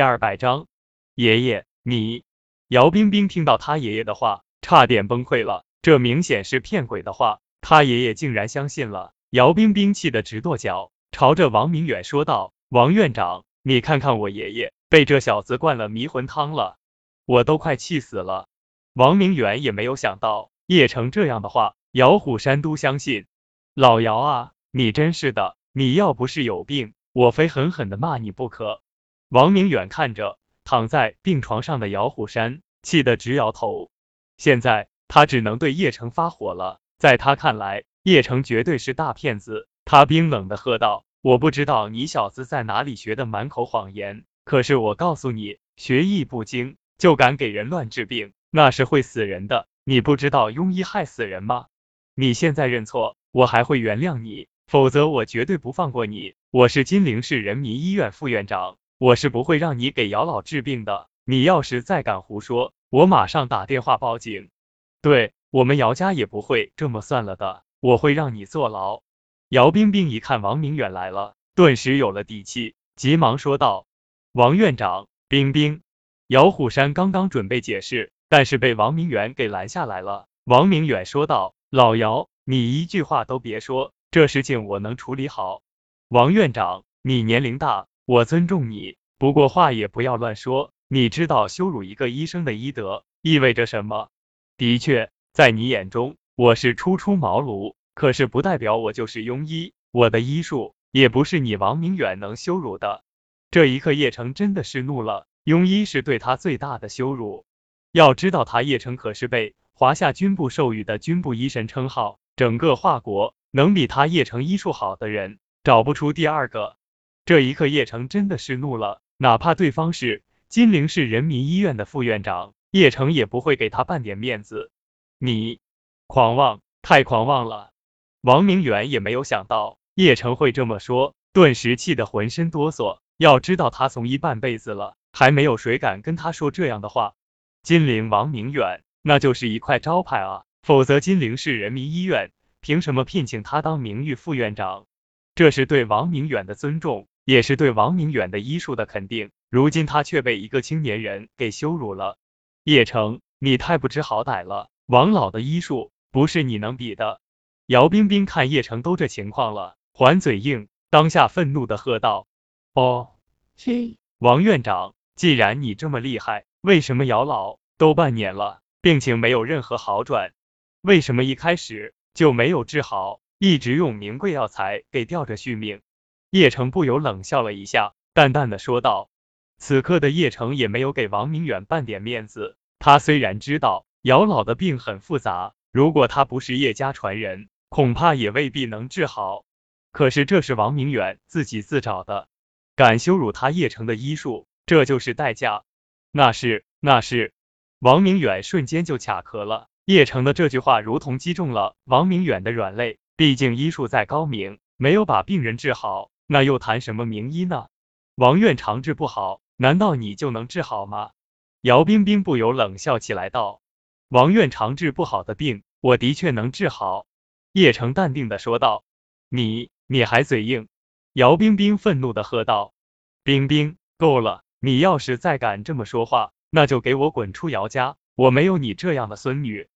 第二百章，爷爷，你……姚冰冰听到他爷爷的话，差点崩溃了。这明显是骗鬼的话，他爷爷竟然相信了。姚冰冰气得直跺脚，朝着王明远说道：“王院长，你看看我爷爷被这小子灌了迷魂汤了，我都快气死了。”王明远也没有想到叶成这样的话，姚虎山都相信。老姚啊，你真是的，你要不是有病，我非狠狠的骂你不可。王明远看着躺在病床上的姚虎山，气得直摇头。现在他只能对叶城发火了，在他看来，叶城绝对是大骗子。他冰冷的喝道：“我不知道你小子在哪里学的满口谎言，可是我告诉你，学艺不精就敢给人乱治病，那是会死人的。你不知道庸医害死人吗？你现在认错。”我还会原谅你，否则我绝对不放过你。我是金陵市人民医院副院长，我是不会让你给姚老治病的。你要是再敢胡说，我马上打电话报警。对我们姚家也不会这么算了的，我会让你坐牢。姚冰冰一看王明远来了，顿时有了底气，急忙说道：“王院长，冰冰。”姚虎山刚刚准备解释，但是被王明远给拦下来了。王明远说道：“老姚。”你一句话都别说，这事情我能处理好。王院长，你年龄大，我尊重你，不过话也不要乱说。你知道羞辱一个医生的医德意味着什么？的确，在你眼中我是初出茅庐，可是不代表我就是庸医，我的医术也不是你王明远能羞辱的。这一刻，叶城真的是怒了，庸医是对他最大的羞辱。要知道，他叶城可是被华夏军部授予的军部医神称号。整个华国能比他叶城医术好的人找不出第二个。这一刻，叶城真的是怒了，哪怕对方是金陵市人民医院的副院长，叶城也不会给他半点面子。你狂妄，太狂妄了！王明远也没有想到叶城会这么说，顿时气得浑身哆嗦。要知道他从医半辈子了，还没有谁敢跟他说这样的话。金陵王明远，那就是一块招牌啊。否则，金陵市人民医院凭什么聘请他当名誉副院长？这是对王明远的尊重，也是对王明远的医术的肯定。如今他却被一个青年人给羞辱了。叶城，你太不知好歹了！王老的医术不是你能比的。姚冰冰看叶城都这情况了，还嘴硬，当下愤怒的喝道：“哦，嘿，王院长，既然你这么厉害，为什么姚老都半年了，病情没有任何好转？”为什么一开始就没有治好，一直用名贵药材给吊着续命？叶城不由冷笑了一下，淡淡的说道。此刻的叶城也没有给王明远半点面子。他虽然知道姚老的病很复杂，如果他不是叶家传人，恐怕也未必能治好。可是这是王明远自己自找的，敢羞辱他叶城的医术，这就是代价。那是，那是。王明远瞬间就卡壳了。叶城的这句话如同击中了王明远的软肋。毕竟医术再高明，没有把病人治好，那又谈什么名医呢？王院长治不好，难道你就能治好吗？姚冰冰不由冷笑起来道：“王院长治不好的病，我的确能治好。”叶城淡定的说道：“你，你还嘴硬！”姚冰冰愤怒的喝道：“冰冰，够了！你要是再敢这么说话，那就给我滚出姚家！我没有你这样的孙女！”